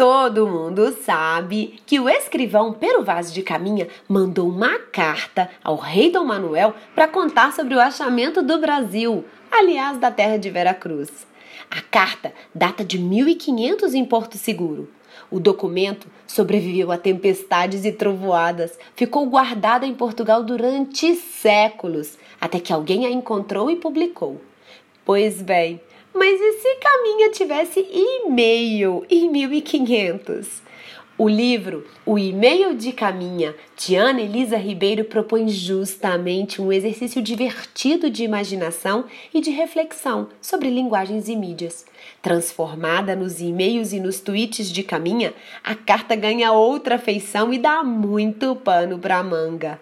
Todo mundo sabe que o escrivão Pero Vaz de Caminha mandou uma carta ao rei Dom Manuel para contar sobre o achamento do Brasil, aliás, da terra de Veracruz. A carta data de 1500 em Porto Seguro. O documento sobreviveu a tempestades e trovoadas, ficou guardada em Portugal durante séculos, até que alguém a encontrou e publicou. Pois bem, mas e se Caminha tivesse e-mail em 1500? O livro O E-mail de Caminha, de Ana Elisa Ribeiro, propõe justamente um exercício divertido de imaginação e de reflexão sobre linguagens e mídias. Transformada nos e-mails e nos tweets de Caminha, a carta ganha outra feição e dá muito pano para manga.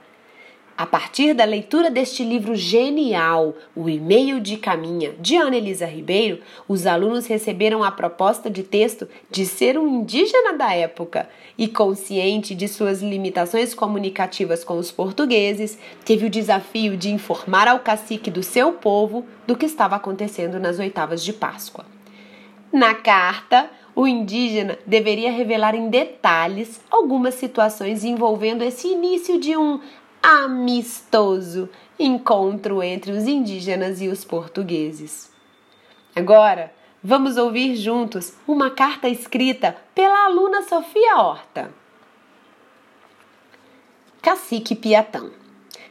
A partir da leitura deste livro genial, O E-mail de Caminha, de Ana Elisa Ribeiro, os alunos receberam a proposta de texto de ser um indígena da época e, consciente de suas limitações comunicativas com os portugueses, teve o desafio de informar ao cacique do seu povo do que estava acontecendo nas oitavas de Páscoa. Na carta, o indígena deveria revelar em detalhes algumas situações envolvendo esse início de um amistoso encontro entre os indígenas e os portugueses. Agora, vamos ouvir juntos uma carta escrita pela aluna Sofia Horta. Cacique Piatã.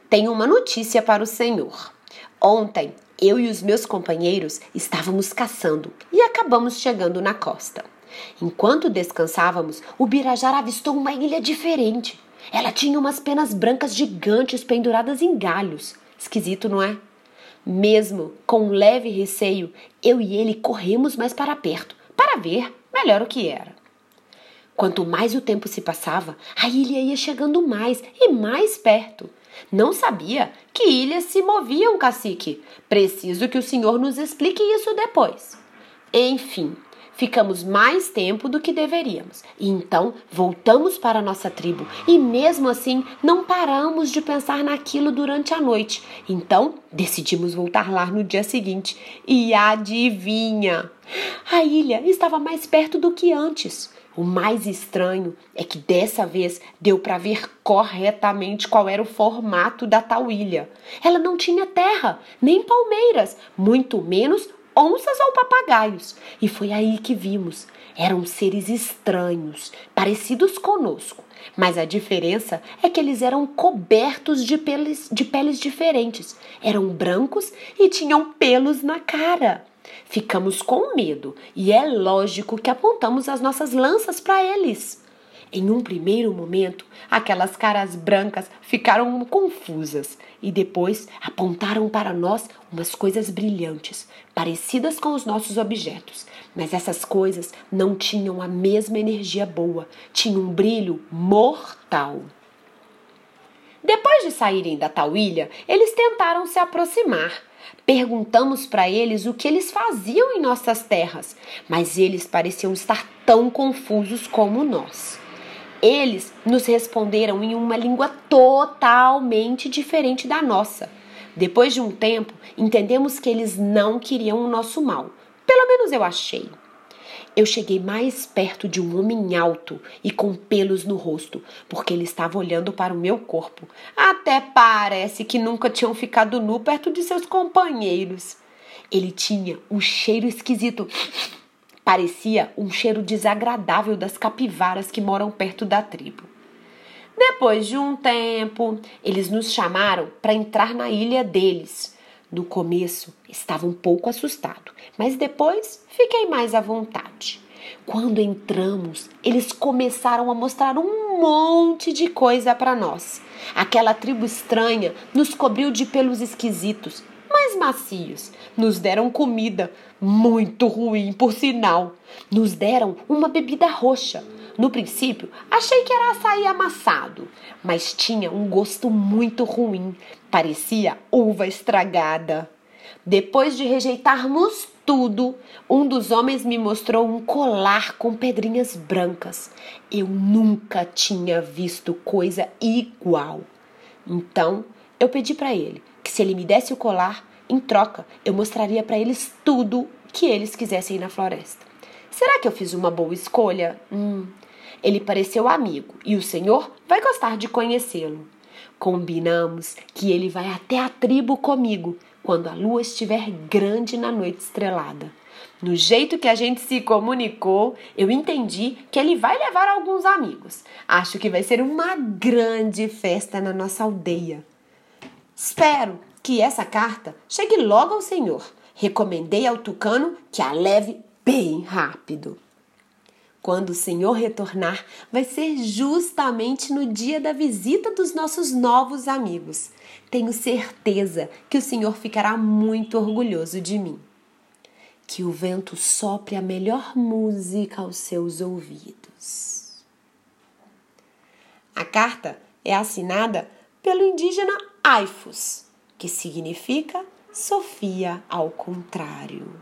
Tenho uma notícia para o senhor. Ontem, eu e os meus companheiros estávamos caçando e acabamos chegando na costa. Enquanto descansávamos, o Birajara avistou uma ilha diferente. Ela tinha umas penas brancas gigantes penduradas em galhos. Esquisito, não é? Mesmo com um leve receio, eu e ele corremos mais para perto, para ver melhor o que era. Quanto mais o tempo se passava, a ilha ia chegando mais e mais perto. Não sabia que ilhas se moviam, cacique. Preciso que o senhor nos explique isso depois. Enfim, ficamos mais tempo do que deveríamos. E então voltamos para nossa tribo e mesmo assim não paramos de pensar naquilo durante a noite. Então decidimos voltar lá no dia seguinte. E adivinha? A ilha estava mais perto do que antes. O mais estranho é que dessa vez deu para ver corretamente qual era o formato da tal ilha. Ela não tinha terra, nem palmeiras, muito menos onças ou papagaios. E foi aí que vimos. Eram seres estranhos, parecidos conosco. Mas a diferença é que eles eram cobertos de peles, de peles diferentes. Eram brancos e tinham pelos na cara. Ficamos com medo e é lógico que apontamos as nossas lanças para eles. Em um primeiro momento, aquelas caras brancas ficaram confusas e depois apontaram para nós umas coisas brilhantes, parecidas com os nossos objetos. Mas essas coisas não tinham a mesma energia boa, tinham um brilho mortal. Depois de saírem da tal ilha, eles tentaram se aproximar. Perguntamos para eles o que eles faziam em nossas terras, mas eles pareciam estar tão confusos como nós. Eles nos responderam em uma língua totalmente diferente da nossa. Depois de um tempo, entendemos que eles não queriam o nosso mal. Pelo menos eu achei. Eu cheguei mais perto de um homem alto e com pelos no rosto, porque ele estava olhando para o meu corpo. Até parece que nunca tinham ficado nu perto de seus companheiros. Ele tinha um cheiro esquisito Parecia um cheiro desagradável das capivaras que moram perto da tribo. Depois de um tempo, eles nos chamaram para entrar na ilha deles. No começo estava um pouco assustado, mas depois fiquei mais à vontade. Quando entramos, eles começaram a mostrar um monte de coisa para nós. Aquela tribo estranha nos cobriu de pelos esquisitos, mais macios. Nos deram comida, muito ruim, por sinal. Nos deram uma bebida roxa. No princípio, achei que era açaí amassado, mas tinha um gosto muito ruim. Parecia uva estragada. Depois de rejeitarmos tudo, um dos homens me mostrou um colar com pedrinhas brancas. Eu nunca tinha visto coisa igual. Então, eu pedi para ele que se ele me desse o colar, em troca, eu mostraria para eles tudo que eles quisessem na floresta. Será que eu fiz uma boa escolha? Hum. Ele pareceu amigo e o Senhor vai gostar de conhecê-lo. Combinamos que ele vai até a tribo comigo quando a lua estiver grande na noite estrelada. No jeito que a gente se comunicou, eu entendi que ele vai levar alguns amigos. Acho que vai ser uma grande festa na nossa aldeia. Espero que essa carta chegue logo ao Senhor. Recomendei ao tucano que a leve bem rápido. Quando o Senhor retornar, vai ser justamente no dia da visita dos nossos novos amigos. Tenho certeza que o Senhor ficará muito orgulhoso de mim que o vento sopre a melhor música aos seus ouvidos. A carta é assinada pelo indígena Aifus, que significa Sofia ao contrário.